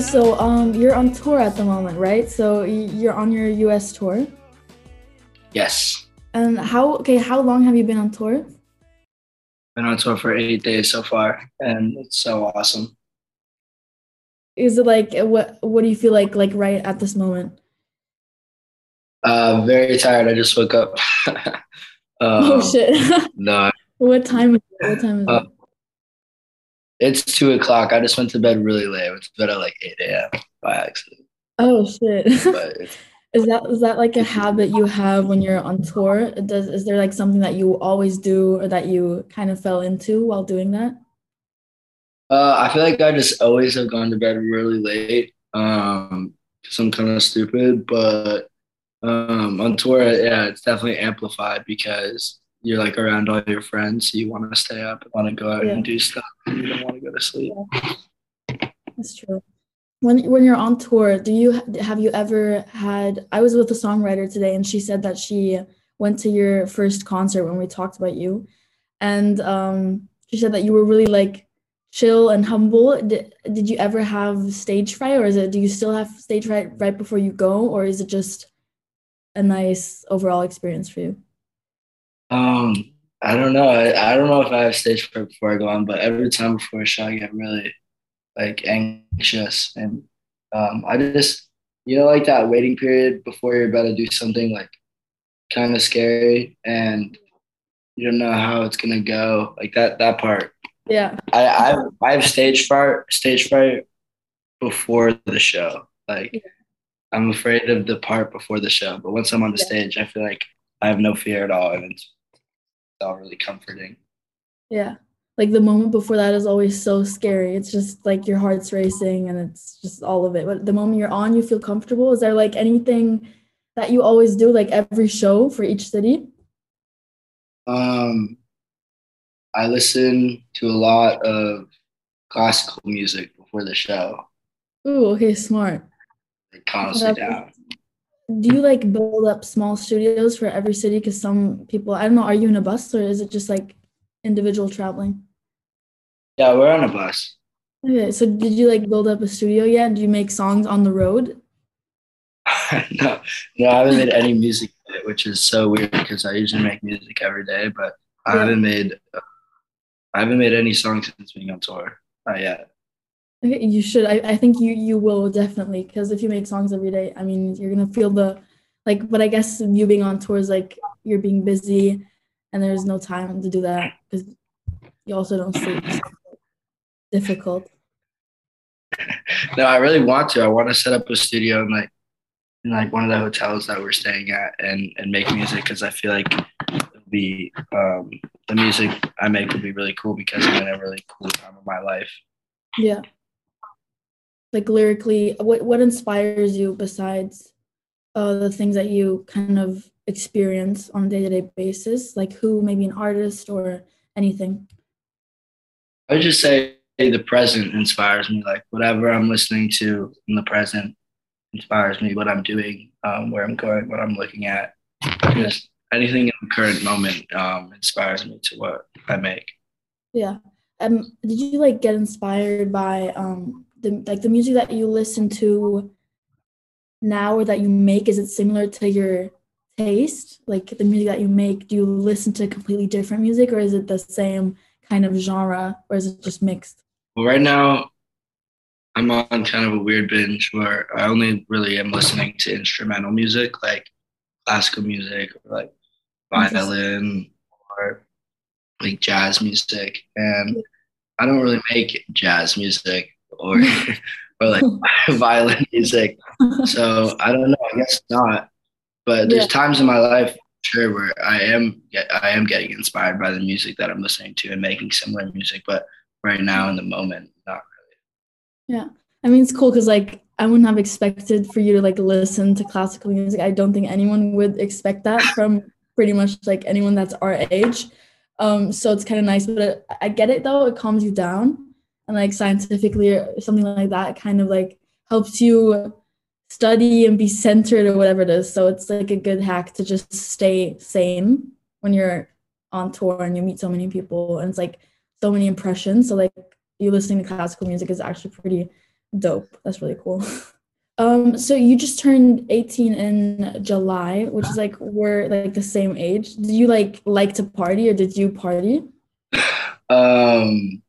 Okay, so um, you're on tour at the moment, right? So you're on your U.S. tour. Yes. And how? Okay, how long have you been on tour? Been on tour for eight days so far, and it's so awesome. Is it like what? What do you feel like like right at this moment? Uh, very tired. I just woke up. oh Um, shit! No, what time is it? What time is Uh, it? It's two o'clock. I just went to bed really late. I went to bed at like eight a.m. by accident. Oh shit! But is that is that like a habit you have when you're on tour? Does is there like something that you always do or that you kind of fell into while doing that? uh, I feel like I just always have gone to bed really late. Um, because I'm kind of stupid, but um, on tour, yeah, it's definitely amplified because you're like around all your friends. So you want to stay up, want to go out Yeah. and do stuff. And you don't want to go to sleep. That's true. When when you're on tour, do you have you ever had? I was with a songwriter today, and she said that she went to your first concert when we talked about you, and um, she said that you were really like chill and humble. Did, did you ever have stage fright, or is it? Do you still have stage fright right before you go, or is it just a nice overall experience for you? Um, I don't know. I, I don't know if I have stage fright before I go on, but every time before a show, I get really like anxious, and um, I just you know like that waiting period before you're about to do something like kind of scary, and you don't know how it's gonna go. Like that that part. Yeah. I I I have stage fright stage fright before the show. Like Yeah. I'm afraid of the part before the show, but once I'm on the Yeah. stage, I feel like I have no fear at all, and it's, all really comforting. Yeah. Like the moment before that is always so scary. It's just like your heart's racing and it's just all of it. But the moment you're on, you feel comfortable. Is there like anything that you always do, like every show for each city? Um, I listen to a lot of classical music before the show, Ooh, okay, smart. like calms me down. Do you like build up small studios for every city? Because some people, I don't know, are you in a bus or is it just like individual traveling? Yeah, we're on a bus. Okay, so did you like build up a studio yet? Do you make songs on the road? no, no, I haven't made any music yet, which is so weird because I usually make music every day, but I Yeah. haven't made uh, I haven't made any songs since being on tour. Not yet. Okay, you should. I, I think you you will definitely because if you make songs every day, I mean, you're gonna feel the like. But I guess you being on tour is like you're being busy, and there's no time to do that because you also don't sleep. so difficult. No, I really want to. I want to set up a studio in like in like one of the hotels that we're staying at and and make music because I feel like it'll be um, the music I make will be really cool because I'm in a really cool time of my life. Yeah. Like lyrically, what what inspires you besides uh, the things that you kind of experience on a day to day basis? Like who, maybe an artist or anything. I would just say the present inspires me. Like whatever I'm listening to in the present inspires me. What I'm doing, um, where I'm going, what I'm looking at. Just anything in the current moment um, inspires me to what I make. Yeah. Um, did you like get inspired by um the like the music that you listen to now or that you make? Is it similar to your taste? Like the music that you make, do you listen to completely different music or is it the same kind of genre or is it just mixed? Well, right now, I'm on kind of a weird binge where I only really am listening to instrumental music, like classical music or like violin or like jazz music. And I don't really make jazz music or or like violin music. So I don't know. I guess not. But there's Yeah. times in my life, sure, where I am get I am getting inspired by the music that I'm listening to and making similar music. But right now, in the moment, not really. Yeah. I mean, it's cool because like I wouldn't have expected for you to like listen to classical music. I don't think anyone would expect that from pretty much like anyone that's our age. Um, so it's kind of nice, but I get it though. It calms you down, and like scientifically or something like that, kind of like helps you study and be centered or whatever it is. So it's like a good hack to just stay sane when you're on tour and you meet so many people, and it's like so many impressions. So like you listening to classical music is actually pretty dope. That's really cool. Um, so you just turned 18 in July, which is like we're like the same age. Do you like like to party or did you party? Um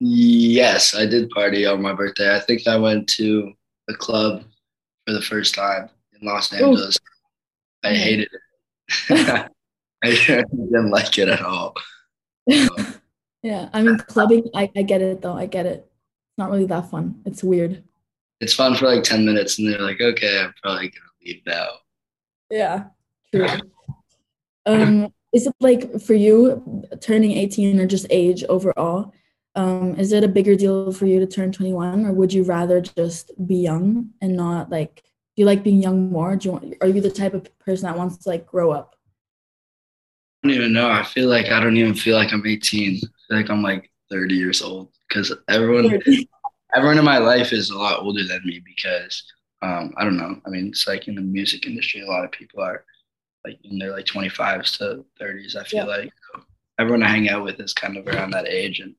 yes, I did party on my birthday. I think I went to a club for the first time in Los Angeles. Ooh. I hated it. I didn't like it at all. yeah, I mean clubbing, I, I get it though. I get it. It's not really that fun. It's weird it's fun for like 10 minutes and they're like, okay, I'm probably gonna leave now. Yeah, true. um, is it like for you turning 18 or just age overall? Um, is it a bigger deal for you to turn 21 or would you rather just be young and not like do you like being young more? Do you want are you the type of person that wants to like grow up? I don't even know. I feel like I don't even feel like I'm 18. I feel like I'm like 30 years old because everyone everyone in my life is a lot older than me because um, I don't know. I mean, it's like in the music industry, a lot of people are like in their like 25s to 30s. I feel yeah. like everyone I hang out with is kind of around that age, and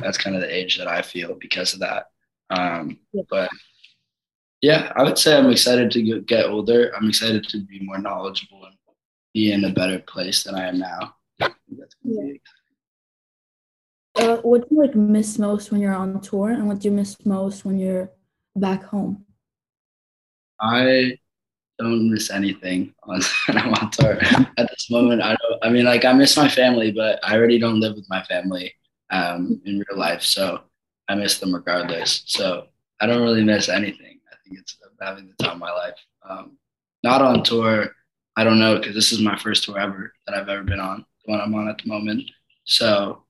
that's kind of the age that I feel because of that. Um. But yeah, I would say I'm excited to get older. I'm excited to be more knowledgeable and be in a better place than I am now. Yeah. Uh, what do you like miss most when you're on tour, and what do you miss most when you're back home? I don't miss anything on when I'm on tour at this moment. I don't. I mean, like I miss my family, but I already don't live with my family um, in real life, so I miss them regardless. So I don't really miss anything. I think it's having the time of my life. Um, not on tour. I don't know because this is my first tour ever that I've ever been on. The one I'm on at the moment. So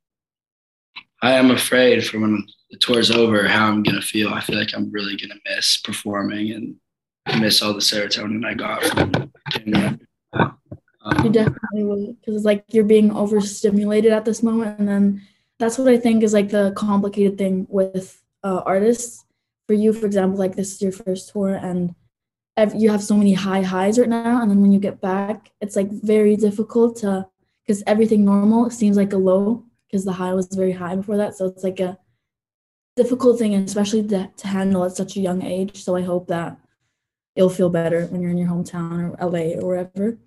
I am afraid for when the tour's over how I'm gonna feel. I feel like I'm really gonna miss performing and miss all the serotonin I got from doing. Um, you definitely will, because it's like you're being overstimulated at this moment, and then that's what I think is like the complicated thing with uh, artists. For you, for example, like this is your first tour, and you have so many high highs right now, and then when you get back, it's like very difficult to because everything normal seems like a low because the high was very high before that. So it's like a difficult thing, especially to, to handle at such a young age. So I hope that you'll feel better when you're in your hometown or LA or wherever.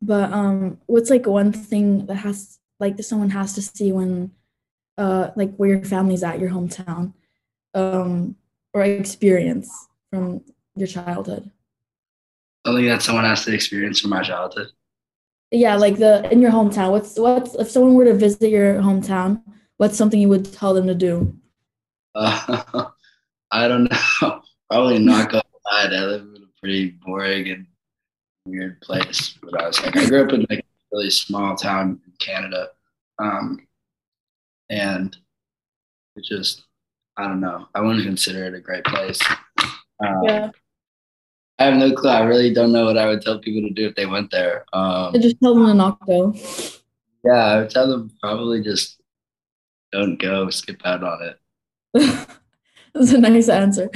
But um, what's like one thing that has like someone has to see when uh like where your family's at your hometown um or experience from your childhood? Something that someone has to experience from my childhood. Yeah like the in your hometown what's what's if someone were to visit your hometown what's something you would tell them to do? Uh, i don't know. Probably not go outside. I live in a pretty boring and weird place but i was like i grew up in like a really small town in canada. Um, and it just i don't know i wouldn't consider it a great place um, yeah I have no clue. I really don't know what I would tell people to do if they went there. Um, just tell them to not go. Yeah, I would tell them probably just don't go, skip out on it. That's a nice answer.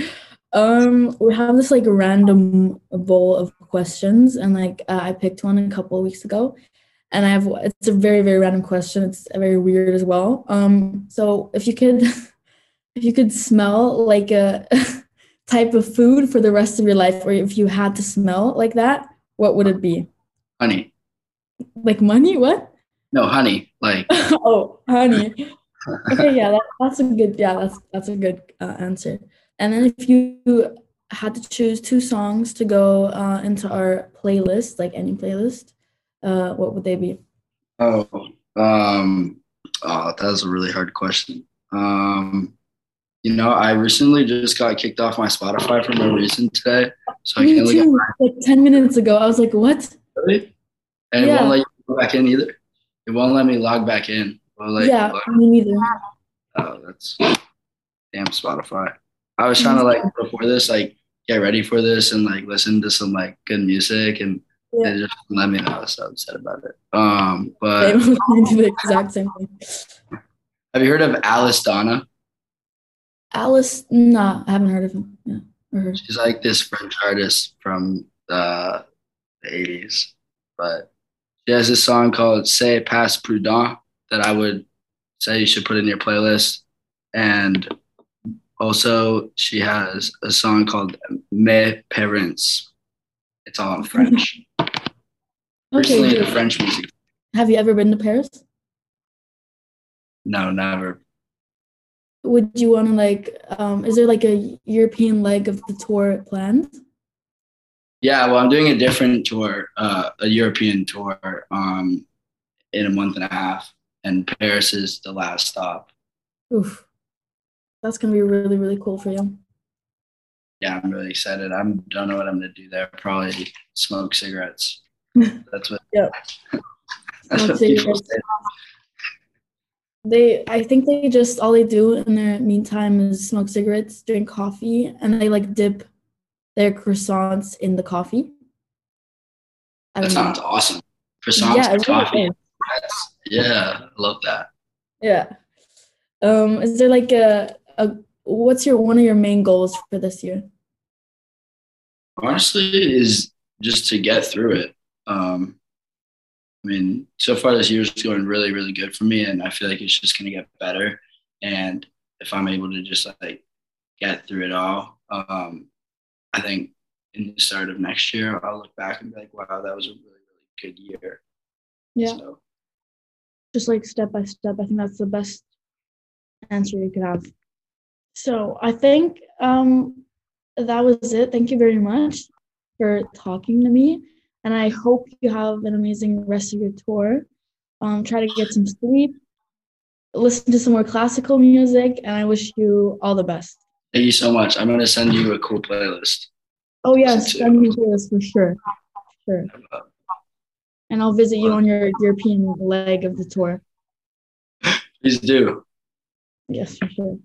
Um, we have this like random bowl of questions, and like uh, I picked one a couple of weeks ago, and I have it's a very very random question. It's very weird as well. Um, so if you could, if you could smell like a type of food for the rest of your life, or if you had to smell like that, what would it be? Honey. Like money? What? No, honey. Like. oh, honey. okay, yeah, that, that's a good. Yeah, that's that's a good uh, answer. And then if you had to choose two songs to go uh, into our playlist, like any playlist, uh, what would they be? Oh, um, oh, that was a really hard question. Um, you know, I recently just got kicked off my Spotify for no reason today. So Me I can't too. Like 10 minutes ago. I was like, what? Really? And yeah. it won't let you go back in either. It won't let me log back in. Well, yeah, me neither. Oh, that's damn Spotify. I was trying to like before this, like get ready for this and like listen to some like good music and yeah. just let me know. I was so upset about it. Um, but do the exact same thing. Have you heard of Alice Dona? Alice, no, I haven't heard of him. Yeah, She's like this French artist from uh, the 80s, but she has this song called "C'est Pas Prudent" that I would say you should put in your playlist. And also, she has a song called Mes Parents. It's all in French. Recently, Okay. the. French music. Have you ever been to Paris? No, never. Would you want to like? Um, is there like a European leg of the tour planned? Yeah, well, I'm doing a different tour, uh, a European tour, um, in a month and a half, and Paris is the last stop. Oof, that's gonna be really really cool for you. Yeah, I'm really excited. I don't know what I'm gonna do there. Probably smoke cigarettes. That's what. Yep. That's what people cigarettes. say. They, I think they just all they do in their meantime is smoke cigarettes, drink coffee, and they like dip their croissants in the coffee. I That know. sounds awesome. Croissants Yeah, and really coffee. Yeah, I love that. Yeah. Um, is there like a, a what's your one of your main goals for this year? Honestly, is just to get through it. Um, I mean, so far this year is going really, really good for me, and I feel like it's just gonna get better. And if I'm able to just like get through it all, um, I think in the start of next year, I'll look back and be like, wow, that was a really, really good year. Yeah. So, Just like step by step. I think that's the best answer you could have. So I think um that was it. Thank you very much for talking to me. And I hope you have an amazing rest of your tour. Um, try to get some sleep, listen to some more classical music, and I wish you all the best. thank you so much. I'm gonna send you a cool playlist. Oh yes, to- send me this for sure. Sure. And I'll visit you on your European leg of the tour. Please do. Yes, for sure.